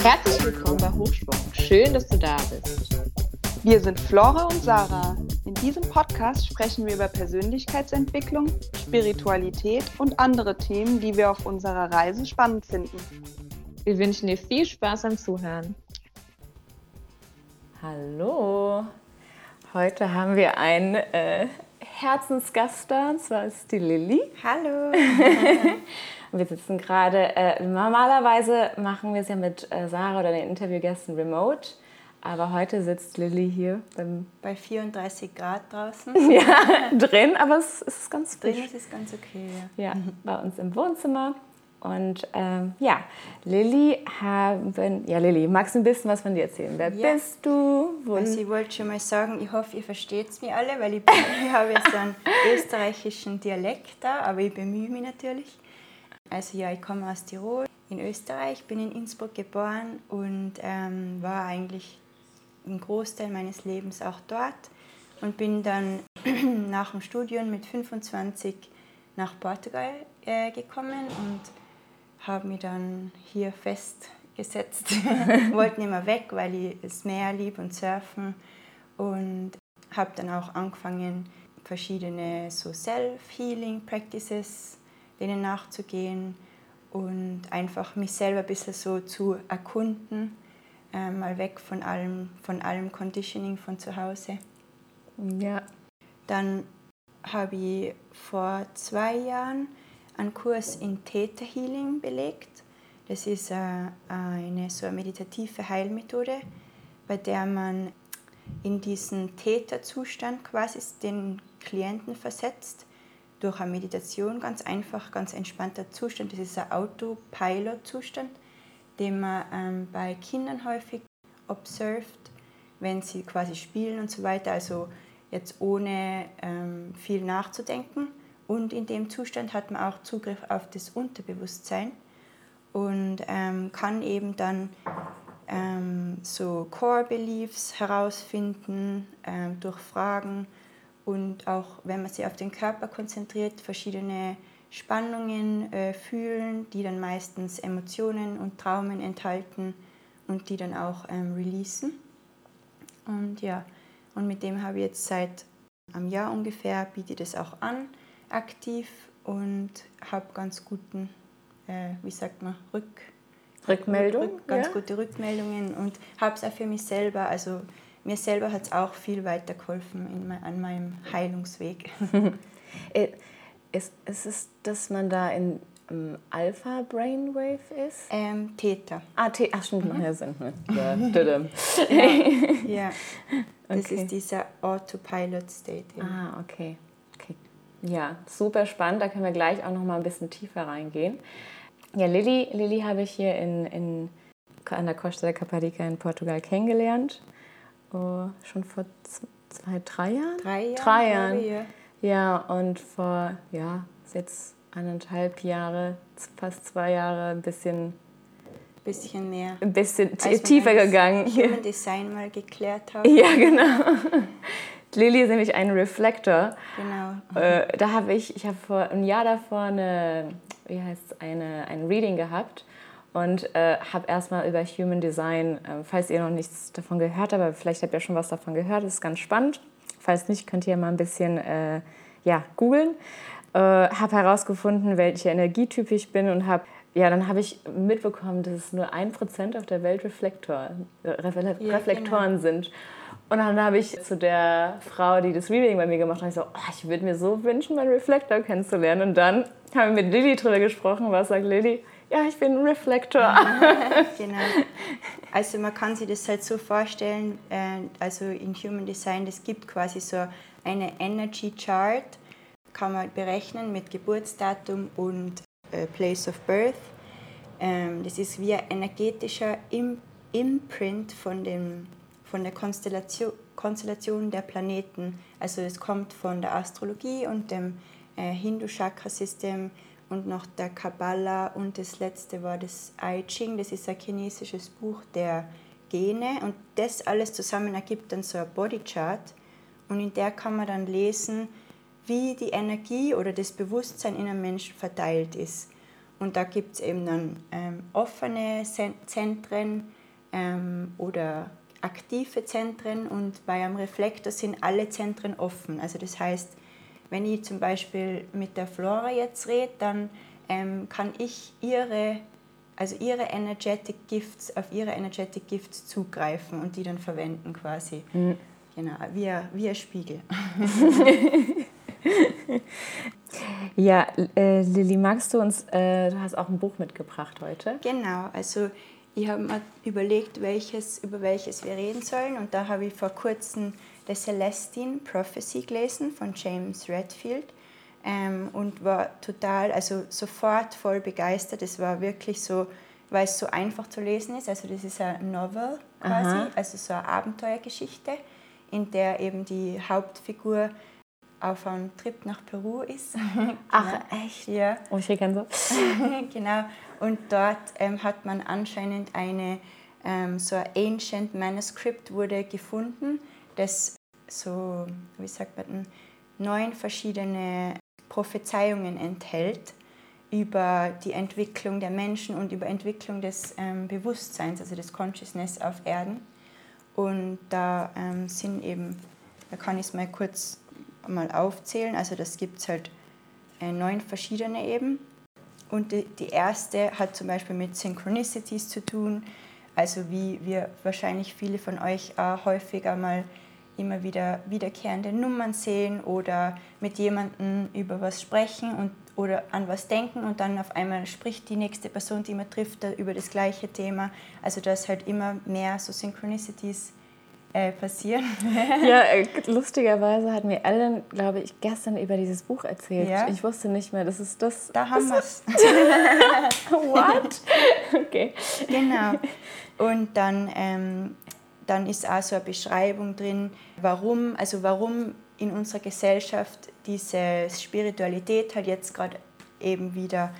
Herzlich willkommen bei Hochsprung. Schön, dass du da bist. Wir sind Flora und Sarah. In diesem Podcast sprechen wir über Persönlichkeitsentwicklung, Spiritualität und andere Themen, die wir auf unserer Reise spannend finden. Wir wünschen dir viel Spaß am Zuhören. Hallo, heute haben wir einen äh, Herzensgast da, und zwar ist die Lilly. Hallo. wir sitzen gerade, äh, normalerweise machen wir es ja mit äh, Sarah oder den Interviewgästen remote, aber heute sitzt Lilly hier beim Bei 34 Grad draußen. ja, drin, aber es, ist ganz frisch. Drin ist es ganz okay. Ja. Ja, bei uns im Wohnzimmer. Und ähm, ja, Lilly haben, ja Lilly, magst du ein bisschen was von dir erzählen? Wer Ja. bist du? Wo, Also ich wollte schon mal sagen, ich hoffe, ihr versteht es mir alle, weil ich, bin, ich habe jetzt einen österreichischen Dialekt da, aber ich bemühe mich natürlich. Also ja, ich komme aus Tirol in Österreich, bin in Innsbruck geboren und ähm, war eigentlich einen Großteil meines Lebens auch dort und bin dann nach dem Studium mit 25 nach Portugal äh, gekommen und habe mich dann hier festgesetzt. Wollte nicht mehr weg, weil ich das Meer lieb und Surfen und habe dann auch angefangen, verschiedene so Self-Healing Practices denen nachzugehen und einfach mich selber ein bisschen so zu erkunden, äh, mal weg von allem, von allem Conditioning von zu Hause. ja, Dann habe ich vor zwei Jahren einen Kurs in Theta Healing belegt. Das ist äh, eine so eine meditative Heilmethode, bei der man in diesen Theta-Zustand quasi den Klienten versetzt. Durch eine Meditation, ganz einfach, ganz entspannter Zustand. Das ist ein Autopilot-Zustand, den man ähm, bei Kindern häufig observed, wenn sie quasi spielen und so weiter. Also jetzt ohne ähm, viel nachzudenken. Und in dem Zustand hat man auch Zugriff auf das Unterbewusstsein und ähm, kann eben dann ähm, so Core Beliefs herausfinden ähm, durch Fragen und auch wenn man sich auf den Körper konzentriert, verschiedene Spannungen äh, fühlen, die dann meistens Emotionen und Traumen enthalten und die dann auch ähm, releasen. Und ja, und mit dem habe ich jetzt seit einem Jahr ungefähr, biete das auch an, aktiv und habe ganz guten, äh, wie sagt man, Rück, Rückmeldung. Rück, ganz ja? gute Rückmeldungen und habe es auch für mich selber, also mir selber hat es auch viel weitergeholfen in mein, an meinem Heilungsweg. Äh, Ist, ist es, dass man da in ähm, Alpha Brainwave ist? ähm, Theta. Ah, T ach stimmt, ja Sinn. Ne? Ja, tadam. Ja, das Okay. ist dieser Autopilot-State. eben. ah, okay. Ja, super spannend. Da können wir gleich auch noch mal ein bisschen tiefer reingehen. Ja, Lilly, Lilly habe ich hier in, in, an der Costa da Caparica in Portugal kennengelernt. Oh, schon vor zwei, drei Jahren? Drei Jahre. Drei Jahren. ja. Und vor, ja, jetzt eineinhalb Jahre, fast zwei Jahre, ein bisschen, Bisschen mehr. ein bisschen tiefer gegangen. Human Design mal geklärt haben. Ja, genau. Lilly ist nämlich ein Reflektor. Genau. Äh, da habe ich, ich habe vor ein Jahr davor eine, wie heißt eine, ein Reading gehabt und äh, habe erstmal über Human Design, äh, falls ihr noch nichts davon gehört habt, aber vielleicht habt ihr schon was davon gehört, das ist ganz spannend. Falls nicht, könnt ihr mal ein bisschen äh, ja, googeln. Äh, habe herausgefunden, welcher Energietyp ich bin und habe ja, dann habe ich mitbekommen, dass es nur ein Prozent auf der Welt Reflektor, äh, Refle Ja, Reflektoren sind. Und dann habe ich zu der Frau, die das Reading bei mir gemacht hat, ich so, oh, ich würde mir so wünschen, meinen Reflektor kennenzulernen. Und dann haben wir mit Lilly drüber gesprochen. Was sagt Lilly? Ja, ich bin ein Reflektor. Genau. Also man kann sich das halt so vorstellen, äh, also in Human Design, es gibt quasi so eine Energy Chart, kann man berechnen mit Geburtsdatum und äh, Place of Birth. Ähm, das ist wie ein energetischer Im Imprint von, dem, von der Konstellation, Konstellation der Planeten. Also es kommt von der Astrologie und dem äh, Hindu-Chakra-System und noch der Kabbalah und das letzte war das I Ching, das ist ein chinesisches Buch der Gene und das alles zusammen ergibt dann so ein Bodychart und in der kann man dann lesen, wie die Energie oder das Bewusstsein in einem Menschen verteilt ist. Und da gibt es eben dann ähm, offene Zentren ähm, oder aktive Zentren und bei einem Reflektor sind alle Zentren offen. Also das heißt, wenn ich zum Beispiel mit der Flora jetzt rede, dann ähm, kann ich ihre, also ihre Energetic Gifts, auf ihre Energetic Gifts zugreifen und die dann verwenden quasi. Mhm. Genau, wie ein, wie ein Spiegel. ja, äh, Lilly, magst du uns, äh, du hast auch ein Buch mitgebracht heute. Genau, also ich habe mir überlegt, welches, über welches wir reden sollen und da habe ich vor kurzem The Celestine Prophecy gelesen von James Redfield ähm, und war total, also sofort voll begeistert. Es war wirklich so, weil es so einfach zu lesen ist. Also das ist ein Novel quasi, Aha. also so eine Abenteuergeschichte, in der eben die Hauptfigur auf einem Trip nach Peru ist. Ach, echt? Ja. Oh, ich so. genau. Und dort ähm, hat man anscheinend eine, ähm, so ein Ancient Manuscript wurde gefunden, das so, wie sagt man denn, neun verschiedene Prophezeiungen enthält über die Entwicklung der Menschen und über Entwicklung des ähm, Bewusstseins, also des Consciousness auf Erden. Und da ähm, sind eben, da kann ich es mal kurz mal aufzählen, also das gibt es halt äh, neun verschiedene eben. Und die, die erste hat zum Beispiel mit Synchronicities zu tun, also wie wir wahrscheinlich viele von euch auch häufiger mal immer wieder wiederkehrende Nummern sehen oder mit jemandem über was sprechen und, oder an was denken und dann auf einmal spricht die nächste Person, die man trifft, über das gleiche Thema. Also dass halt immer mehr so Synchronicities äh, passieren. ja, äh, lustigerweise hat mir Ellen, glaube ich, gestern über dieses Buch erzählt. Ja? Ich wusste nicht mehr, das ist das. Da haben wir es. What? okay. Genau. Und dann, ähm, dann ist auch so eine Beschreibung drin, warum, also warum in unserer Gesellschaft diese Spiritualität halt jetzt gerade eben wieder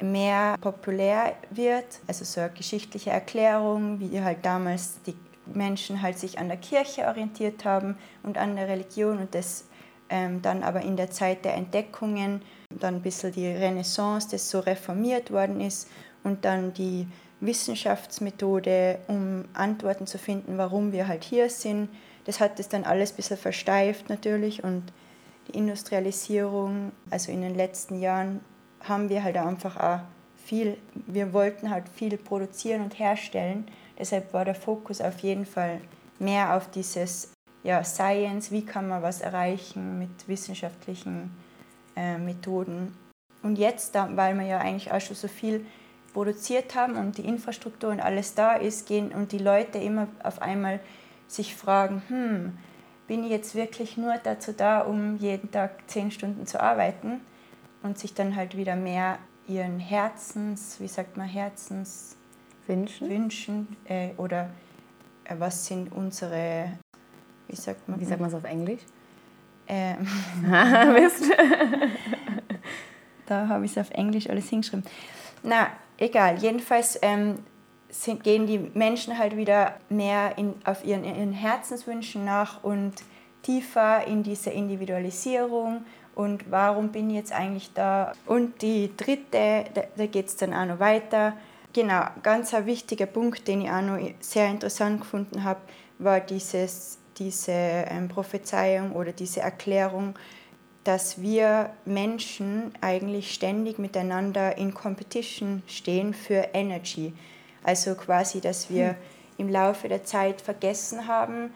mehr populär wird. Also so eine geschichtliche Erklärung, wie halt damals die Menschen halt sich an der Kirche orientiert haben und an der Religion und das ähm, dann aber in der Zeit der Entdeckungen, dann ein bisschen die Renaissance, das so reformiert worden ist und dann die Wissenschaftsmethode, um Antworten zu finden, warum wir halt hier sind. Das hat das dann alles ein bisschen versteift natürlich und die Industrialisierung, also in den letzten Jahren haben wir halt einfach auch viel, wir wollten halt viel produzieren und herstellen Deshalb war der Fokus auf jeden Fall mehr auf dieses ja, Science, wie kann man was erreichen mit wissenschaftlichen äh, Methoden. Und jetzt, weil wir ja eigentlich auch schon so viel produziert haben und die Infrastruktur und alles da ist, gehen und die Leute immer auf einmal sich fragen, hm, bin ich jetzt wirklich nur dazu da, um jeden Tag zehn Stunden zu arbeiten und sich dann halt wieder mehr ihren Herzens, wie sagt man, Herzens, wünschen, wünschen äh, oder äh, was sind unsere, wie sagt man Wie sagt man es auf Englisch? Ähm, da habe ich es auf Englisch alles hingeschrieben. Na, egal. Jedenfalls ähm, sind, gehen die Menschen halt wieder mehr in, auf ihren, ihren Herzenswünschen nach und tiefer in diese Individualisierung und warum bin ich jetzt eigentlich da. Und die dritte, da, da geht es dann auch noch weiter, Genau, ganz ein wichtiger Punkt, den ich auch noch sehr interessant gefunden habe, war dieses, diese ähm, Prophezeiung oder diese Erklärung, dass wir Menschen eigentlich ständig miteinander in Competition stehen für Energy. Also quasi, dass wir hm. im Laufe der Zeit vergessen haben,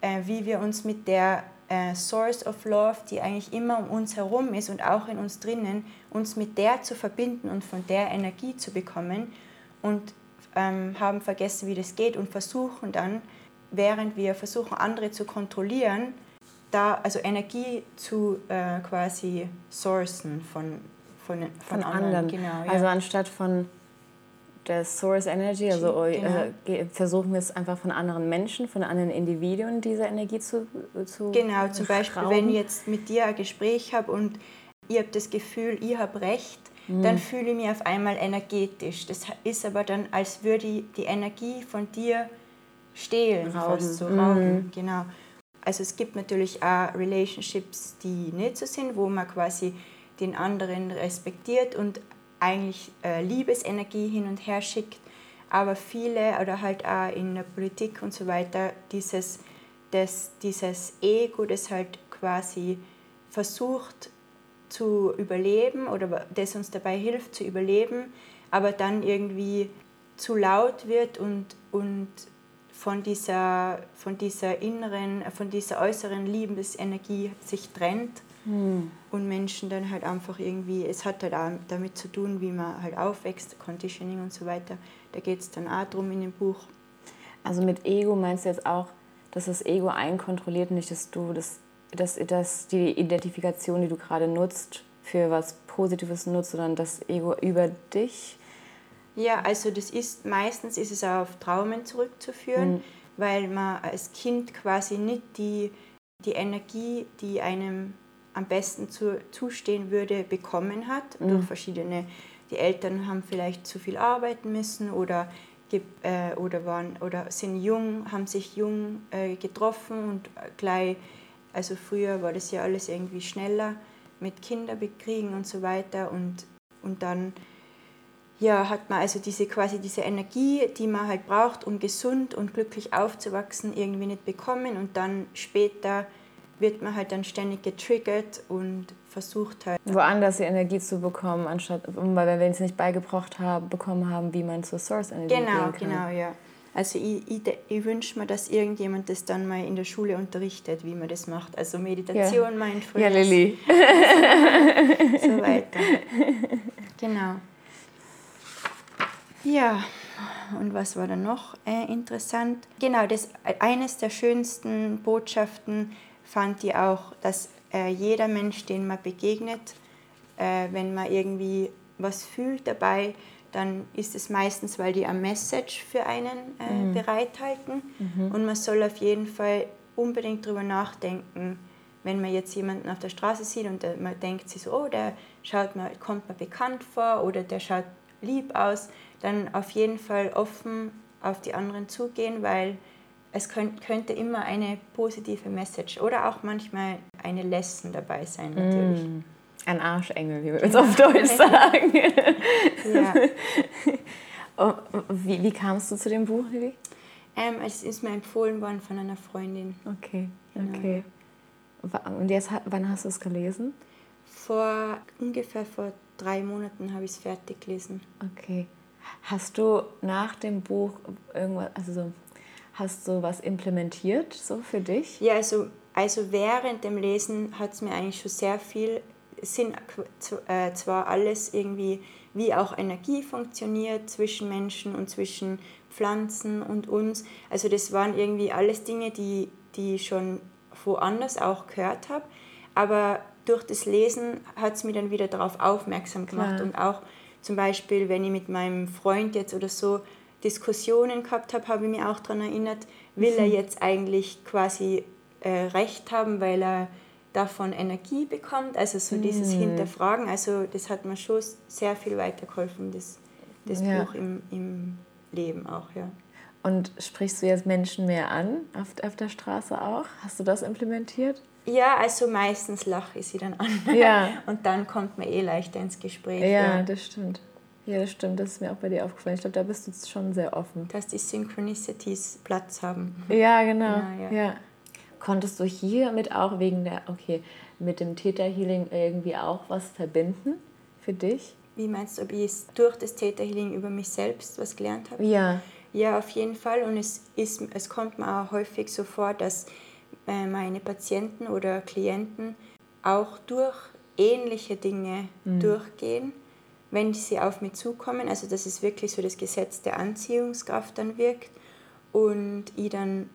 äh, wie wir uns mit der äh, Source of Love, die eigentlich immer um uns herum ist und auch in uns drinnen, uns mit der zu verbinden und von der Energie zu bekommen und ähm, haben vergessen, wie das geht und versuchen dann, während wir versuchen, andere zu kontrollieren, da also Energie zu äh, quasi sourcen von, von, von, von anderen. anderen. Genau, ja. Also anstatt von der Source Energy, also genau. äh, versuchen wir es einfach von anderen Menschen, von anderen Individuen diese Energie zu, zu Genau, zum Beispiel, wenn ich jetzt mit dir ein Gespräch habe und ihr habt das Gefühl, ihr habt recht, mhm. dann fühle ich mich auf einmal energetisch. Das ist aber dann, als würde ich die Energie von dir stehlen, rauben. fast so rauben. Mhm. Genau. also es gibt natürlich auch Relationships, die nicht so sind, wo man quasi den anderen respektiert und eigentlich äh, Liebesenergie hin und her schickt. Aber viele oder halt auch in der Politik und so weiter, dieses, das, dieses Ego, das halt quasi versucht zu überleben oder das uns dabei hilft zu überleben, aber dann irgendwie zu laut wird und, und von dieser, von dieser inneren, von dieser äußeren Liebensenergie sich trennt hm. und Menschen dann halt einfach irgendwie, es hat halt auch damit zu tun, wie man halt aufwächst, Conditioning und so weiter. Da geht es dann auch drum in dem Buch. Also mit Ego meinst du jetzt auch, dass das Ego einkontrolliert, nicht dass du das, dass, dass die Identifikation, die du gerade nutzt, für was Positives nutzt, sondern das Ego über dich ja, also das ist meistens ist es auf Traumen zurückzuführen, mhm. weil man als Kind quasi nicht die, die Energie, die einem am besten zu, zustehen würde, bekommen hat mhm. durch verschiedene. Die Eltern haben vielleicht zu viel arbeiten müssen oder äh, oder waren oder sind jung, haben sich jung äh, getroffen und gleich, also früher war das ja alles irgendwie schneller mit Kinderbekriegen und so weiter und, und dann ja, hat man also diese quasi diese Energie, die man halt braucht, um gesund und glücklich aufzuwachsen, irgendwie nicht bekommen und dann später wird man halt dann ständig getriggert und versucht halt woanders die Energie zu bekommen, anstatt weil wir es nicht beigebracht haben, bekommen haben, wie man zur Source Energie genau, gehen kann. Genau, ja. Also ich, ich, ich wünsche mir, dass irgendjemand das dann mal in der Schule unterrichtet, wie man das macht. Also Meditation, ja. Mindfulness. Ja, Lilly. so weiter. Genau. Ja, und was war dann noch äh, interessant? Genau, das, eines der schönsten Botschaften fand ich auch, dass äh, jeder Mensch, den man begegnet, äh, wenn man irgendwie was fühlt dabei, dann ist es meistens, weil die ein Message für einen äh, mhm. bereithalten. Mhm. Und man soll auf jeden Fall unbedingt darüber nachdenken, wenn man jetzt jemanden auf der Straße sieht und äh, man denkt sich so, oh, der schaut mal, kommt mir bekannt vor oder der schaut lieb aus, dann auf jeden Fall offen auf die anderen zugehen, weil es könnte immer eine positive Message oder auch manchmal eine Lesson dabei sein, natürlich. Mm. Ein Arschengel, wie wir es auf Deutsch sagen. ja. oh, wie, wie kamst du zu dem Buch, Lili? Ähm, es ist mir empfohlen worden von einer Freundin. Okay, genau. okay. Und jetzt, wann hast du es gelesen? Vor ungefähr vor drei Monaten habe ich es fertig gelesen. Okay. Hast du nach dem Buch irgendwas, also so, hast du was implementiert so für dich? Ja, also, also während dem Lesen hat es mir eigentlich schon sehr viel, sind äh, zwar alles irgendwie, wie auch Energie funktioniert zwischen Menschen und zwischen Pflanzen und uns. Also das waren irgendwie alles Dinge, die, die ich schon woanders auch gehört habe. Aber durch das Lesen hat es mich dann wieder darauf aufmerksam gemacht Klar. und auch zum Beispiel, wenn ich mit meinem Freund jetzt oder so Diskussionen gehabt habe, habe ich mich auch daran erinnert, will mhm. er jetzt eigentlich quasi äh, Recht haben, weil er davon Energie bekommt, also so dieses mhm. Hinterfragen, also das hat mir schon sehr viel weitergeholfen, das, das ja. Buch im, im Leben auch, ja. Und sprichst du jetzt Menschen mehr an auf, auf der Straße auch? Hast du das implementiert? Ja, also meistens lache ich sie dann an. Ja. Und dann kommt man eh leichter ins Gespräch. Ja, ja, das stimmt. Ja, das stimmt. Das ist mir auch bei dir aufgefallen. Ich glaube, da bist du schon sehr offen. Dass die Synchronicities Platz haben. Ja, genau. Ja, ja. ja. Konntest du hiermit auch wegen der, okay, mit dem Theta Healing irgendwie auch was verbinden für dich? Wie meinst du, ob ich durch das Theta Healing über mich selbst was gelernt habe? Ja. Ja, auf jeden Fall. Und es, ist, es kommt mir auch häufig so vor, dass äh, meine Patienten oder Klienten auch durch ähnliche Dinge mhm. durchgehen, wenn sie auf mich zukommen. Also dass es wirklich so das Gesetz der Anziehungskraft dann wirkt und ich dann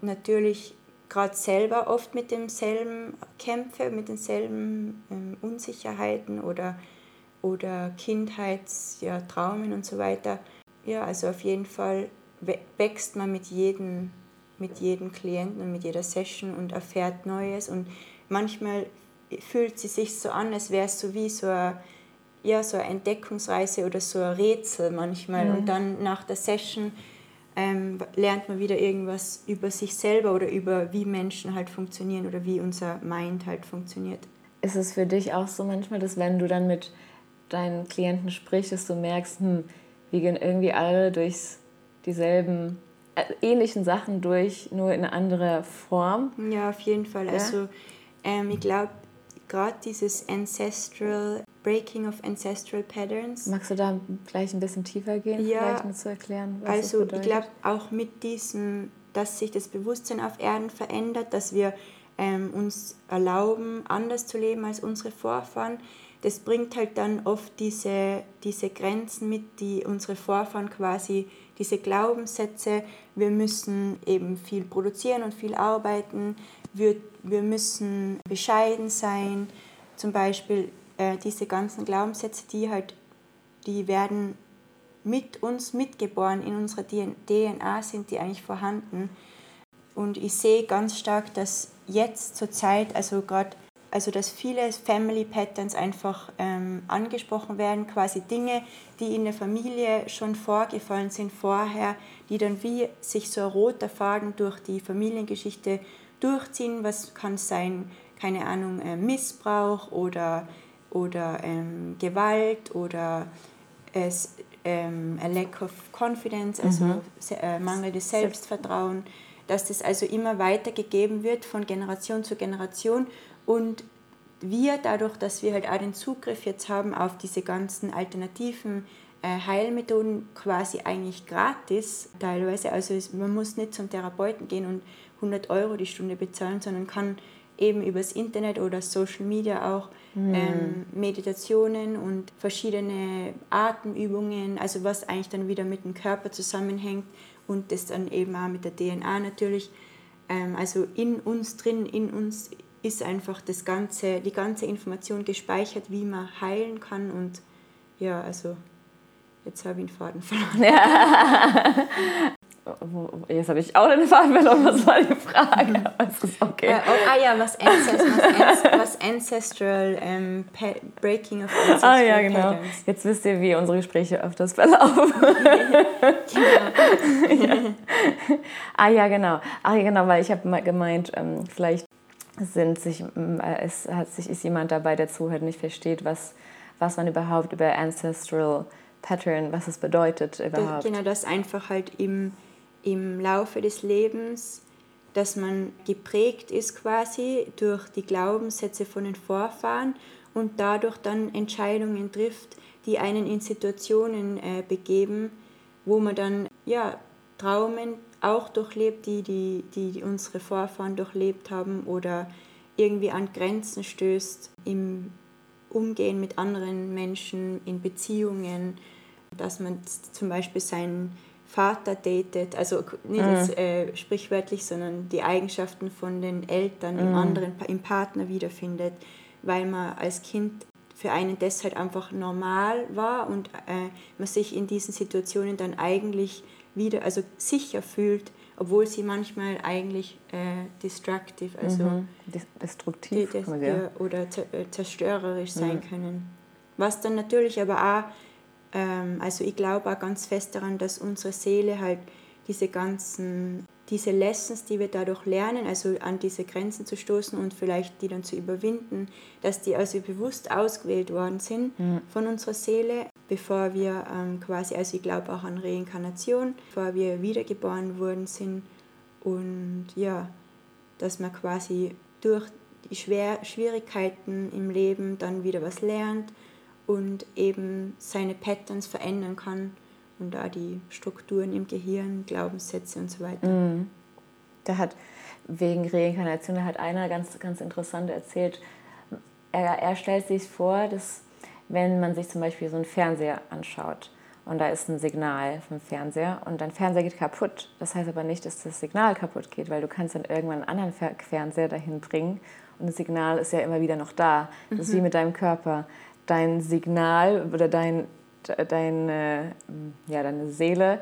natürlich gerade selber oft mit demselben kämpfe, mit denselben ähm, Unsicherheiten oder, oder Kindheitstraumen ja, und so weiter. Ja, also auf jeden Fall wächst man mit jedem mit jedem Klienten und mit jeder Session und erfährt Neues. Und manchmal fühlt sie sich so an, als wäre es so wie so eine, ja, so eine Entdeckungsreise oder so ein Rätsel manchmal. Mhm. Und dann nach der Session ähm, lernt man wieder irgendwas über sich selber oder über wie Menschen halt funktionieren oder wie unser Mind halt funktioniert. Ist es für dich auch so manchmal, dass wenn du dann mit deinen Klienten sprichst, dass du merkst, hm, wir gehen irgendwie alle durch dieselben äh, ähnlichen Sachen durch, nur in einer anderen Form? Ja, auf jeden Fall. Ja? Also ähm, ich glaube, gerade dieses Ancestral, Breaking of Ancestral Patterns. Magst du da gleich ein bisschen tiefer gehen, ja, vielleicht mit zu erklären, was Also das bedeutet? ich glaube auch mit diesem, dass sich das Bewusstsein auf Erden verändert, dass wir ähm, uns erlauben, anders zu leben als unsere Vorfahren. Das bringt halt dann oft diese, diese Grenzen mit, die unsere Vorfahren quasi, diese Glaubenssätze, wir müssen eben viel produzieren und viel arbeiten, wir, wir müssen bescheiden sein. Zum Beispiel äh, diese ganzen Glaubenssätze, die halt, die werden mit uns mitgeboren, in unserer DNA sind die eigentlich vorhanden. Und ich sehe ganz stark, dass jetzt zur Zeit, also gerade, also dass viele Family Patterns einfach ähm, angesprochen werden, quasi Dinge, die in der Familie schon vorgefallen sind vorher, die dann wie sich so ein roter Faden durch die Familiengeschichte durchziehen. Was kann sein, keine Ahnung, äh, Missbrauch oder, oder ähm, Gewalt oder es, ähm, a lack of confidence, also mhm. äh, mangelndes Selbstvertrauen, dass das also immer weitergegeben wird von Generation zu Generation und wir dadurch, dass wir halt auch den Zugriff jetzt haben auf diese ganzen alternativen Heilmethoden quasi eigentlich gratis teilweise. Also man muss nicht zum Therapeuten gehen und 100 Euro die Stunde bezahlen, sondern kann eben übers Internet oder Social Media auch mhm. ähm, Meditationen und verschiedene Atemübungen, also was eigentlich dann wieder mit dem Körper zusammenhängt und das dann eben auch mit der DNA natürlich. Ähm, also in uns drin, in uns ist einfach das ganze, die ganze Information gespeichert, wie man heilen kann und ja, also jetzt habe ich den Faden verloren. Ja. Jetzt habe ich auch den Faden verloren. Was war die Frage? Okay. Äh, oh, ah ja, was, Ancestral, was Ancestral ähm, Breaking of Ancestral Ah ja, genau. Patterns. Jetzt wisst ihr, wie unsere Gespräche öfters verlaufen. genau. ja. Ah ja, genau. Ah ja, genau, weil ich habe mal gemeint, ähm, vielleicht sind sich, äh, es hat sich, ist jemand dabei, der zuhört, nicht versteht, was, was man überhaupt über Ancestral Pattern, was es bedeutet überhaupt. Genau, das einfach halt im im Laufe des Lebens, dass man geprägt ist quasi durch die Glaubenssätze von den Vorfahren und dadurch dann Entscheidungen trifft, die einen in Situationen äh, begeben, wo man dann ja, Traumen auch durchlebt, die, die, die unsere Vorfahren durchlebt haben oder irgendwie an Grenzen stößt im Umgehen mit anderen Menschen, in Beziehungen, dass man zum Beispiel seinen Vater datet, also nicht mhm. jetzt, äh, sprichwörtlich, sondern die Eigenschaften von den Eltern mhm. im anderen, im Partner wiederfindet, weil man als Kind für einen das halt einfach normal war und äh, man sich in diesen Situationen dann eigentlich wieder, also sicher fühlt, obwohl sie manchmal eigentlich äh, destructive, also mhm. destruktiv die, das, ja, oder äh, zerstörerisch sein mhm. können. Was dann natürlich aber auch also ich glaube auch ganz fest daran, dass unsere Seele halt diese ganzen, diese Lessons, die wir dadurch lernen, also an diese Grenzen zu stoßen und vielleicht die dann zu überwinden, dass die also bewusst ausgewählt worden sind mhm. von unserer Seele, bevor wir ähm, quasi, also ich glaube auch an Reinkarnation, bevor wir wiedergeboren worden sind und ja, dass man quasi durch die Schwer Schwierigkeiten im Leben dann wieder was lernt und eben seine Patterns verändern kann und da die Strukturen im Gehirn, Glaubenssätze und so weiter. Mm. Da hat wegen Reinkarnation, da hat einer ganz, ganz interessant erzählt, er, er stellt sich vor, dass wenn man sich zum Beispiel so einen Fernseher anschaut und da ist ein Signal vom Fernseher und dein Fernseher geht kaputt. Das heißt aber nicht, dass das Signal kaputt geht, weil du kannst dann irgendwann einen anderen Fernseher dahin bringen und das Signal ist ja immer wieder noch da. Das ist wie mhm. mit deinem Körper dein Signal oder dein, dein, ja, deine Seele,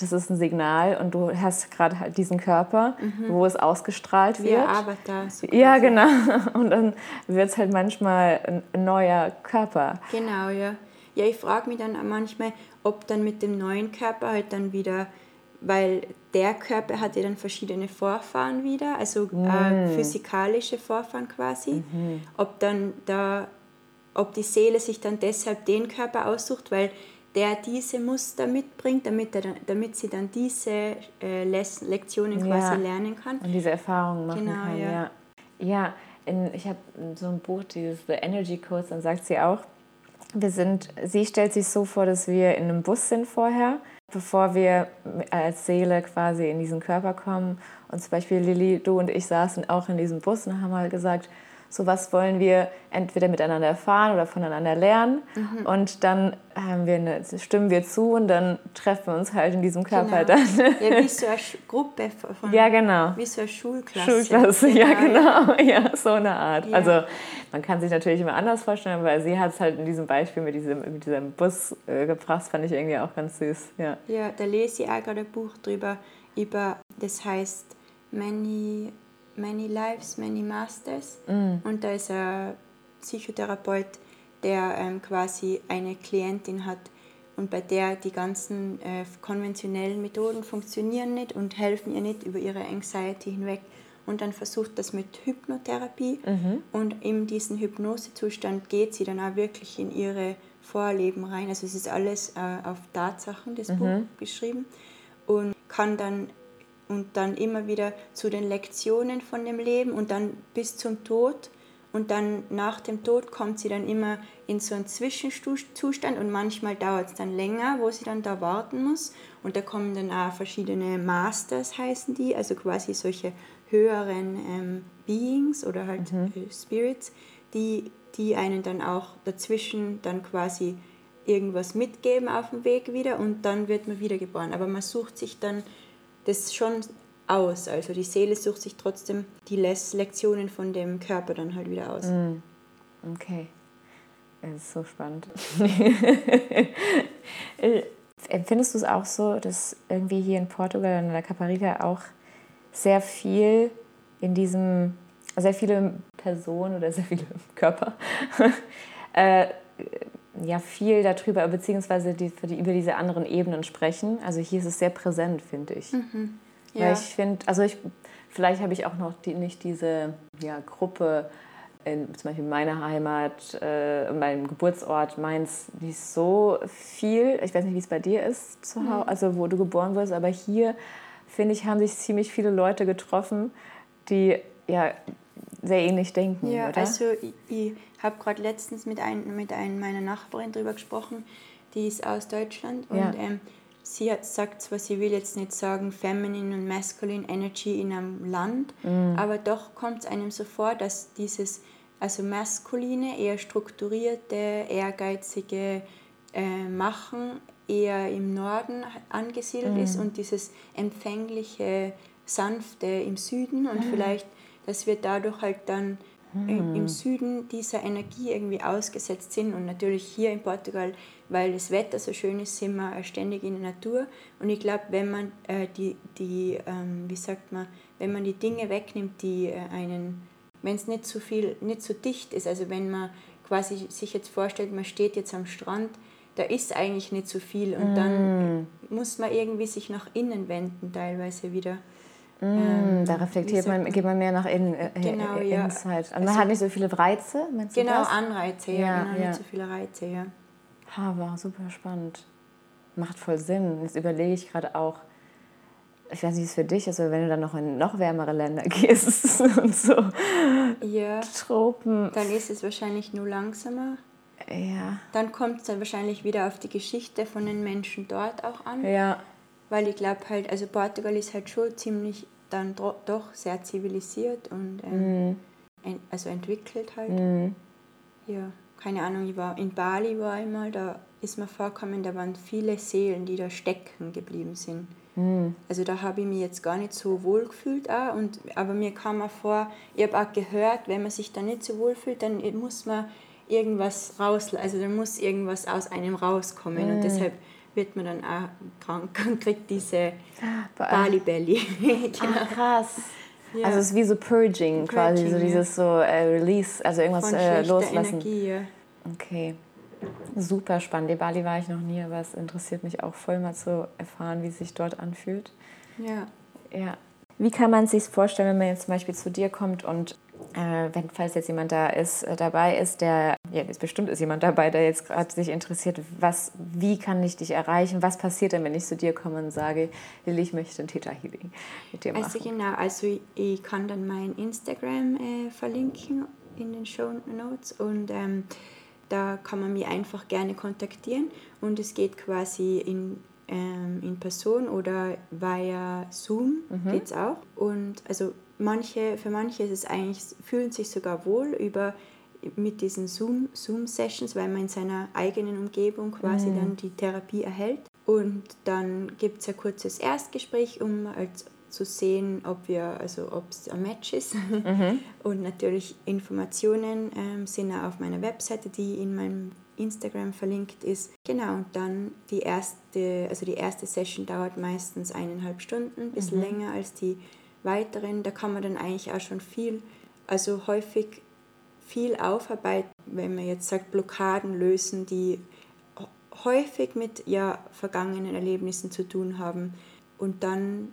das ist ein Signal und du hast gerade halt diesen Körper, mhm. wo es ausgestrahlt wird. Wie Avatar. So ja, genau. Und dann wird es halt manchmal ein neuer Körper. Genau, ja. Ja, ich frage mich dann manchmal, ob dann mit dem neuen Körper halt dann wieder weil der Körper hat ja dann verschiedene Vorfahren wieder, also äh, physikalische Vorfahren quasi. Ob dann da, ob die Seele sich dann deshalb den Körper aussucht, weil der diese Muster mitbringt, damit, er damit sie dann diese äh, Lektionen quasi Ja. lernen kann. Und diese Erfahrungen machen Genau, kann. ja. Ja, ja in, ich habe so ein Buch, dieses The Energy Codes, dann sagt sie auch, wir sind, sie stellt sich so vor, dass wir in einem Bus sind vorher, bevor wir als Seele quasi in diesen Körper kommen. Und zum Beispiel Lilly, du und ich saßen auch in diesem Bus und haben halt gesagt, so was wollen wir entweder miteinander erfahren oder voneinander lernen. Mhm. Und dann haben wir eine, stimmen wir zu und dann treffen wir uns halt in diesem Körper Genau. dann. Ja, wie so eine Gruppe von, Ja, genau. wie so eine Schulklasse. Schulklasse, ja genau, ja, so eine Art. Ja. Also man kann sich natürlich immer anders vorstellen, weil sie hat es halt in diesem Beispiel mit diesem, mit diesem Bus äh, gebracht, fand ich irgendwie auch ganz süß. Ja. Ja, da lese ich auch gerade ein Buch drüber, über, das heißt Many, Many Lives, Many Masters. Und da ist ein Psychotherapeut, der ähm, quasi eine Klientin hat und bei der die ganzen äh, konventionellen Methoden funktionieren nicht und helfen ihr nicht über ihre Anxiety hinweg. Und dann versucht das mit Hypnotherapie und in diesen Hypnosezustand geht sie dann auch wirklich in ihre Vorleben rein. Also es ist alles äh, auf Tatsachen, das Buch geschrieben und kann dann und dann immer wieder zu den Lektionen von dem Leben und dann bis zum Tod. Und dann nach dem Tod kommt sie dann immer in so einen Zwischenzustand und manchmal dauert es dann länger, wo sie dann da warten muss. Und da kommen dann auch verschiedene Masters, heißen die, also quasi solche höheren ähm, Beings oder halt äh, Spirits, die, die einen dann auch dazwischen dann quasi irgendwas mitgeben auf dem Weg wieder und dann wird man wiedergeboren. Aber man sucht sich dann das schon aus. Also die Seele sucht sich trotzdem die Les Lektionen von dem Körper dann halt wieder aus. Okay. Das ist so spannend. Äh, Empfindest du es auch so, dass irgendwie hier in Portugal in der Caparica auch sehr viel in diesem, sehr viele Personen oder sehr viele Körper äh, ja viel darüber, beziehungsweise die, die, über diese anderen Ebenen sprechen? Also hier ist es sehr präsent, finde ich. Weil Ja. ich finde, also ich, vielleicht habe ich auch noch die, nicht diese ja, Gruppe, in, zum Beispiel meine Heimat, äh, mein Geburtsort Mainz, nicht so viel. Ich weiß nicht, wie es bei dir ist, zu Hause, also wo du geboren wirst, aber hier, finde ich, haben sich ziemlich viele Leute getroffen, die ja sehr ähnlich denken, Ja, oder? also ich, ich habe gerade letztens mit, ein, mit ein, meiner Nachbarin darüber gesprochen, die ist aus Deutschland und Ja. ähm, sie hat sagt zwar, sie will jetzt nicht sagen Feminine und Masculine Energy in einem Land, Mhm. aber doch kommt es einem so vor, dass dieses, also maskuline, eher strukturierte, ehrgeizige äh, Machen eher im Norden angesiedelt ist Mhm. und dieses empfängliche, sanfte im Süden und vielleicht, dass wir dadurch halt dann im- im Süden dieser Energie irgendwie ausgesetzt sind und natürlich hier in Portugal, weil das Wetter so schön ist, sind wir ständig in der Natur. Und ich glaube, wenn man äh, die, die ähm, wie sagt man, wenn man die Dinge wegnimmt, die äh, einen, wenn es nicht so viel, nicht so dicht ist, also wenn man quasi sich jetzt vorstellt, man steht jetzt am Strand, da ist eigentlich nicht so viel und dann muss man irgendwie sich nach innen wenden teilweise wieder. Mm, da wie reflektiert man, geht man mehr nach innen, äh, Genau, äh, ja. Inside. Also man hat nicht so viele Reize, meinst du Genau, das? Anreize, ja, Ja, genau, ja. nicht so viele Reize, ja. Ha, war super spannend. Macht voll Sinn. Jetzt überlege ich gerade auch, ich weiß nicht, wie es für dich ist, aber wenn du dann noch in noch wärmere Länder gehst und so Ja, Tropen. dann ist es wahrscheinlich nur langsamer. Ja, Dann kommt es dann wahrscheinlich wieder auf die Geschichte von den Menschen dort auch an. ja, Weil ich glaube halt, also Portugal ist halt schon ziemlich dann doch sehr zivilisiert und ähm, en also entwickelt halt. mhm. Ja, keine Ahnung, ich war in Bali war einmal, da ist mir vorgekommen, da waren viele Seelen, die da stecken geblieben sind. Mhm. Also da habe ich mich jetzt gar nicht so wohl gefühlt, auch, und, aber mir kam auch vor, ich habe auch gehört, wenn man sich da nicht so wohl fühlt, dann muss man irgendwas raus, also dann muss irgendwas aus einem rauskommen und deshalb wird man dann auch krank und kriegt diese Bali Belly. genau. Ah, krass. Ja. Also es ist wie so Purging, quasi, so Purging, dieses so äh, Release, also irgendwas äh, loslassen. Energie, ja. Okay. Super spannend. In Bali war ich noch nie, aber es interessiert mich auch voll mal zu erfahren, wie es sich dort anfühlt. Ja. Ja. Wie kann man sich vorstellen, wenn man jetzt zum Beispiel zu dir kommt und äh, wenn, falls jetzt jemand da ist, äh, dabei ist, der, ja, jetzt bestimmt ist jemand dabei, der jetzt gerade sich interessiert, was, wie kann ich dich erreichen? Was passiert denn, wenn ich zu dir komme und sage, Lilly, ich möchte ein Theta Healing mit dir machen? Also genau, also ich, ich kann dann mein Instagram äh, verlinken in den Show Notes und ähm, da kann man mich einfach gerne kontaktieren und es geht quasi in ähm, in Person oder via Zoom mhm. geht es auch. Und also manche, für manche ist es eigentlich, fühlen sich sogar wohl über mit diesen Zoom, Zoom-Sessions, weil man in seiner eigenen Umgebung quasi mhm. dann die Therapie erhält. Und dann gibt es ein kurzes Erstgespräch, um als zu sehen, ob wir, also ob es ein Match ist. Mhm. Und natürlich Informationen ähm, sind auch auf meiner Webseite, die in meinem Instagram verlinkt ist. Genau, und dann die erste, also die erste Session dauert meistens eineinhalb Stunden, ein bisschen mhm. länger als die weiteren. Da kann man dann eigentlich auch schon viel, also häufig viel aufarbeiten, wenn man jetzt sagt, Blockaden lösen, die häufig mit ja, vergangenen Erlebnissen zu tun haben. Und dann,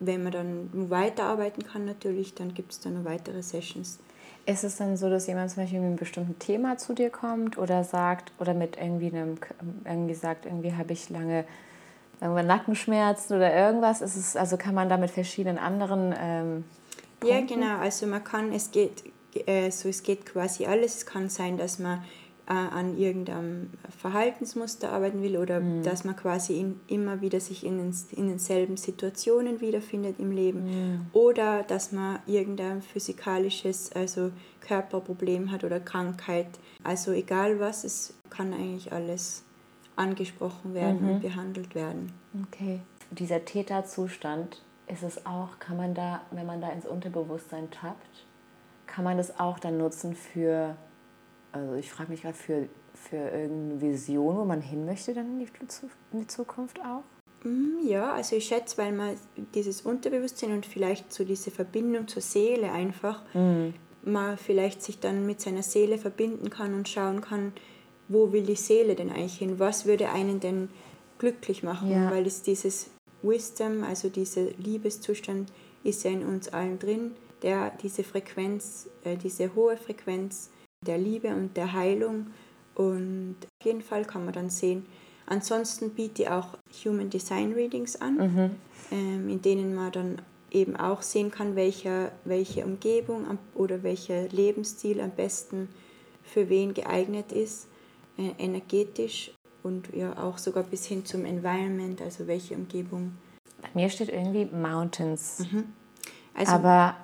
wenn man dann weiterarbeiten kann natürlich, dann gibt es dann noch weitere Sessions. Ist es dann so, dass jemand zum Beispiel mit einem bestimmten Thema zu dir kommt oder sagt, oder mit irgendwie einem, irgendwie sagt, irgendwie habe ich lange irgendwann Nackenschmerzen oder irgendwas? Ist es, also kann man da mit verschiedenen anderen ähm, Ja, genau. Also man kann, es geht, äh, so es geht quasi alles. Es kann sein, dass man äh, an irgendeinem Verhaltensmuster arbeiten will oder mhm. dass man quasi in, immer wieder sich in, den, in denselben Situationen wiederfindet im Leben mhm. oder dass man irgendein physikalisches, also Körperproblem hat oder Krankheit. Also egal was, es kann eigentlich alles angesprochen werden mhm. und behandelt werden. Okay. Dieser Täterzustand, ist es auch, kann man da, wenn man da ins Unterbewusstsein tappt, kann man das auch dann nutzen für also ich frage mich gerade für, für irgendeine Vision, wo man hin möchte dann in die, in die Zukunft auch? Mm, ja, also ich schätze, weil man dieses Unterbewusstsein und vielleicht so diese Verbindung zur Seele einfach, mhm. man vielleicht sich dann mit seiner Seele verbinden kann und schauen kann, wo will die Seele denn eigentlich hin? Was würde einen denn glücklich machen? Ja. Weil es dieses Wisdom, also dieser Liebeszustand, ist ja in uns allen drin, der diese Frequenz, äh, diese hohe Frequenz der Liebe und der Heilung. Und auf jeden Fall kann man dann sehen, ansonsten biete ich auch Human Design Readings an, mhm. ähm, in denen man dann eben auch sehen kann, welche, welche Umgebung oder welcher Lebensstil am besten für wen geeignet ist, äh, energetisch und ja auch sogar bis hin zum Environment, also welche Umgebung. Bei mir steht irgendwie Mountains. Mhm. Also, aber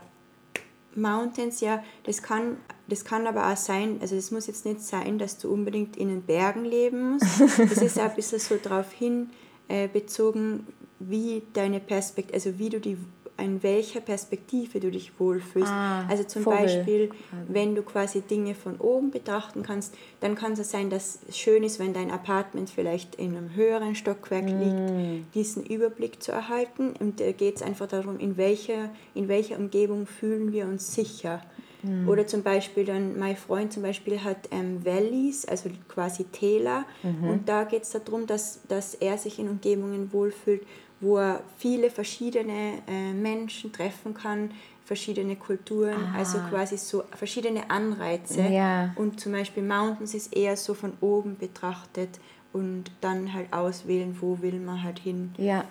Mountains, ja, das kann, das kann aber auch sein, also es muss jetzt nicht sein, dass du unbedingt in den Bergen leben musst. Das ist auch ein bisschen so darauf hin äh, bezogen, wie deine Perspektive, also wie du die in welcher Perspektive du dich wohlfühlst. Ah, also zum Vogel. Beispiel, wenn du quasi Dinge von oben betrachten kannst, dann kann es sein, dass es schön ist, wenn dein Apartment vielleicht in einem höheren Stockwerk mm. liegt, diesen Überblick zu erhalten. Und da geht es einfach darum, in welcher, in welcher Umgebung fühlen wir uns sicher. Mm. Oder zum Beispiel dann, mein Freund zum Beispiel hat ähm, Valleys, also quasi Täler. Mhm. Und da geht es darum, dass, dass er sich in Umgebungen wohlfühlt, wo er viele verschiedene äh, Menschen treffen kann, verschiedene Kulturen, ah. also quasi so verschiedene Anreize. Ja. Und zum Beispiel Mountains ist eher so von oben betrachtet und dann halt auswählen, wo will man halt hin. Ja.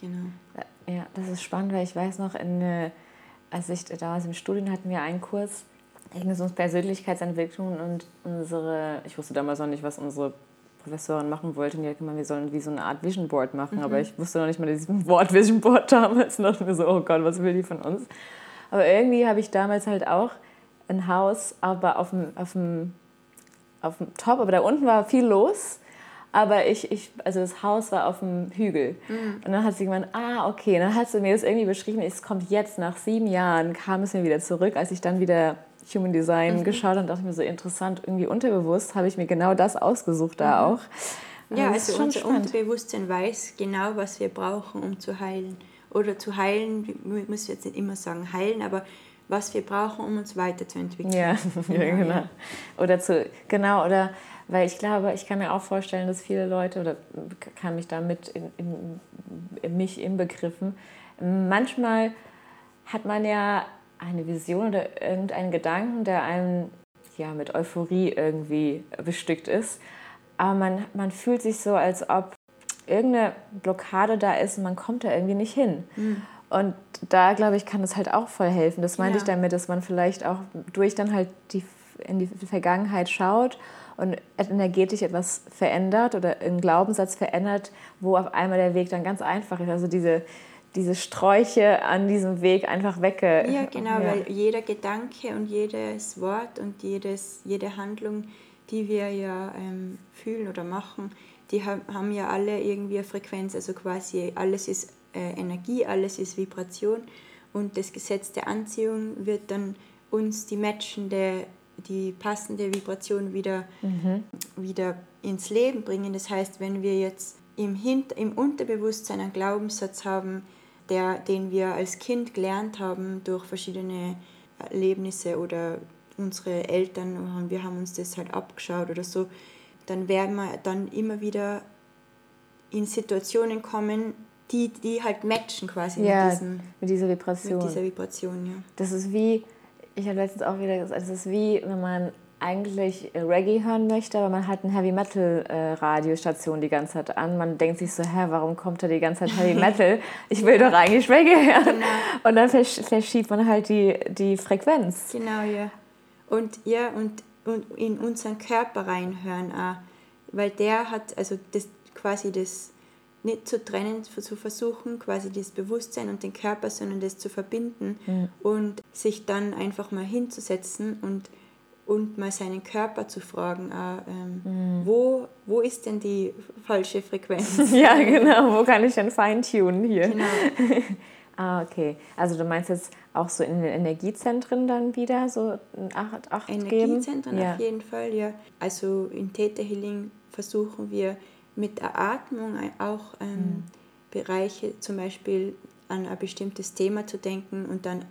Genau. Ja, das ist spannend, weil ich weiß noch, in, äh, als ich damals im Studium hatten wir einen Kurs, ging es um Persönlichkeitsentwicklung und unsere, ich wusste damals noch nicht, was unsere Professorin machen wollte. Und die hat gemeint, wir sollen wie so eine Art Vision Board machen. Mhm. Aber ich wusste noch nicht mal dieses Wort Vision Board damals. Und dachte mir so, oh Gott, was will die von uns? Aber irgendwie habe ich damals halt auch ein Haus, aber auf dem, auf dem, auf dem Top, aber da unten war viel los. Aber ich, ich, also das Haus war auf dem Hügel. Mhm. Und dann hat sie gemeint, ah, okay. Und dann hat sie mir das irgendwie beschrieben, es kommt jetzt, nach sieben Jahren, kam es mir wieder zurück, als ich dann wieder Human Design mhm. geschaut und dachte mir so interessant, irgendwie unterbewusst habe ich mir genau das ausgesucht da mhm. auch. Ja, also, also unser spannend. Unterbewusstsein weiß genau, was wir brauchen, um zu heilen. Oder zu heilen, wir müssen jetzt nicht immer sagen heilen, aber was wir brauchen, um uns weiterzuentwickeln. Ja, ja, genau. Oder zu, genau, oder Weil ich glaube, ich kann mir auch vorstellen, dass viele Leute, oder kann mich damit in, in, in mich inbegriffen, manchmal hat man ja eine Vision oder irgendeinen Gedanken, der einem ja, mit Euphorie irgendwie bestückt ist. Aber man, man fühlt sich so, als ob irgendeine Blockade da ist und man kommt da irgendwie nicht hin. Mhm. Und da, glaube ich, kann das halt auch voll helfen. Das meinte ja. ich damit, dass man vielleicht auch durch dann halt die, in die Vergangenheit schaut und energetisch etwas verändert oder einen Glaubenssatz verändert, wo auf einmal der Weg dann ganz einfach ist. Also diese, diese Sträuche an diesem Weg einfach wegge... Ja, genau, ja. weil jeder Gedanke und jedes Wort und jedes, jede Handlung, die wir ja ähm, fühlen oder machen, die haben ja alle irgendwie eine Frequenz, also quasi alles ist äh, Energie, alles ist Vibration und das Gesetz der Anziehung wird dann uns die matchende, die passende Vibration wieder, mhm. wieder ins Leben bringen. Das heißt, wenn wir jetzt im, Hint im Unterbewusstsein einen Glaubenssatz haben, der, den wir als Kind gelernt haben durch verschiedene Erlebnisse oder unsere Eltern, wir haben uns das halt abgeschaut oder so, dann werden wir dann immer wieder in Situationen kommen, die, die halt matchen quasi ja, mit, diesem, mit dieser Vibration. Mit dieser Vibration, ja. Das ist wie, ich habe letztens auch wieder gesagt, das ist wie, wenn man eigentlich Reggae hören möchte, aber man hat eine Heavy Metal äh, Radiostation die ganze Zeit an. Man denkt sich so, hä, warum kommt da die ganze Zeit Heavy Metal? Ich will doch eigentlich Reggae hören. Genau. Und dann versch verschiebt man halt die, die Frequenz. Genau, ja. Und ja, und, und in unseren Körper reinhören auch. Weil der hat, also das quasi das nicht zu trennen, zu versuchen, quasi das Bewusstsein und den Körper, sondern das zu verbinden mhm. und sich dann einfach mal hinzusetzen und, und mal seinen Körper zu fragen, äh, ähm, mhm. wo, wo ist denn die falsche Frequenz? ja, genau, wo kann ich denn feintunen hier? Genau. ah, okay. Also du meinst jetzt auch so in den Energiezentren dann wieder so Acht, Acht Energiezentren geben? auf jeden Fall, ja. Also in Theta Healing versuchen wir mit der Atmung auch ähm, mhm. Bereiche, zum Beispiel an ein bestimmtes Thema zu denken und dann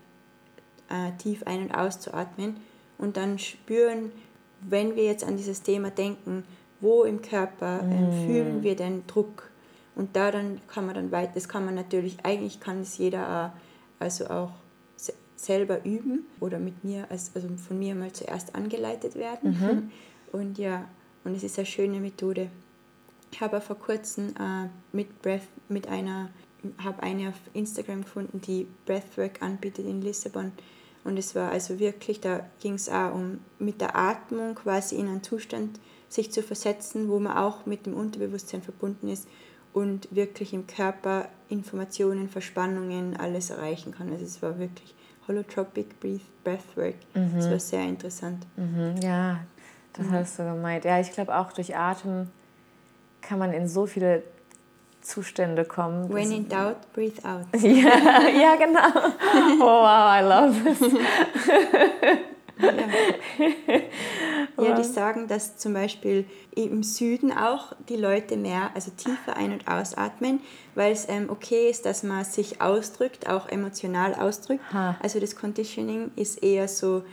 äh, tief ein- und auszuatmen und dann spüren, wenn wir jetzt an dieses Thema denken, wo im Körper äh, mhm. fühlen wir den Druck und da dann kann man dann weiter, das kann man natürlich, eigentlich kann es jeder auch, also auch selber üben oder mit mir, als, also von mir mal zuerst angeleitet werden. Mhm. Und ja, und es ist eine schöne Methode. Ich habe vor kurzem äh, mit Breath, mit einer, habe eine auf Instagram gefunden, die Breathwork anbietet in Lissabon. Und es war also wirklich, da ging es auch um mit der Atmung quasi in einen Zustand sich zu versetzen, wo man auch mit dem Unterbewusstsein verbunden ist und wirklich im Körper Informationen, Verspannungen, alles erreichen kann. Also es war wirklich Holotropic Breath, Breathwork. Mhm. Das war sehr interessant. Mhm, ja, das mhm. hast du gemeint. Ja, ich glaube auch durch Atem kann man in so viele Zustände kommen. When in doubt, breathe out. ja, ja, genau. Oh, wow, I love this. ja. ja, die sagen, dass zum Beispiel im Süden auch die Leute mehr, also tiefer ein- und ausatmen, weil es ähm, okay ist, dass man sich ausdrückt, auch emotional ausdrückt. Ha. Also das Conditioning ist eher so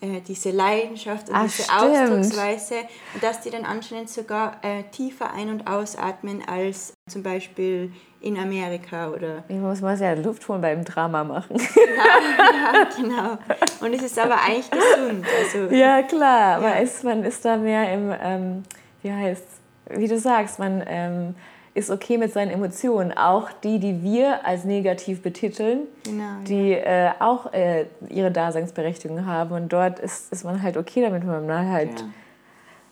äh, diese Leidenschaft und Ach, diese stimmt. Ausdrucksweise, dass die dann anscheinend sogar äh, tiefer ein- und ausatmen als zum Beispiel in Amerika oder. Ich muss mal ja Luft holen beim Drama machen. Genau, ja, genau. Und es ist aber eigentlich gesund. Also, ja, klar, ja. Man, ist, man ist da mehr im, ähm, wie heißt wie du sagst, man ähm, ist okay mit seinen Emotionen, auch die, die wir als negativ betiteln, genau, die ja. äh, auch äh, ihre Daseinsberechtigung haben. Und dort ist, ist man halt okay damit, wenn man halt. Ja.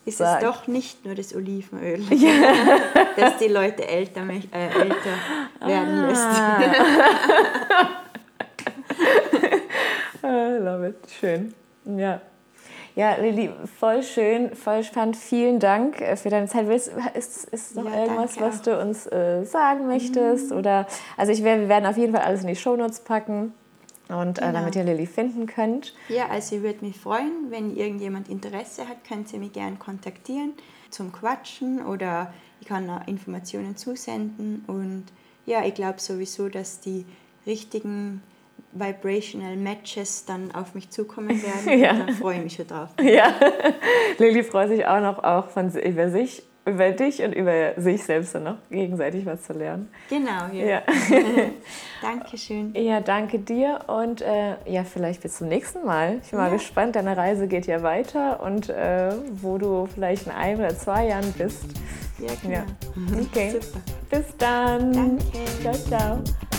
Ist sagt. es doch nicht nur das Olivenöl, ja. das die Leute älter, äh, älter werden ah. lässt. I love it. Schön. Ja. Ja, Lili, voll schön, voll spannend. Vielen Dank äh, für deine Zeit. Ist, ist, ist noch ja, irgendwas, was du uns äh, sagen möchtest? Mhm. Oder, also ich wär, wir werden auf jeden Fall alles in die Shownotes packen. Und äh, genau. damit ihr Lilly finden könnt. Ja, also ich würde mich freuen, wenn irgendjemand Interesse hat, könnt ihr mich gerne kontaktieren zum Quatschen oder ich kann auch Informationen zusenden. Und ja, ich glaube sowieso, dass die richtigen Vibrational Matches dann auf mich zukommen werden. Ja. Da freue ich mich schon drauf. Ja, Lilly freut sich auch noch auch von, über sich, über dich und über sich selbst dann noch gegenseitig was zu lernen. Genau, ja. Ja, Dankeschön. ja danke dir und äh, ja, vielleicht bis zum nächsten Mal. Ich bin mal Ja. gespannt, deine Reise geht ja weiter und äh, wo du vielleicht in einem oder zwei Jahren bist. Ja, genau. Ja. Okay, Super. bis dann. Danke. Ciao, ciao.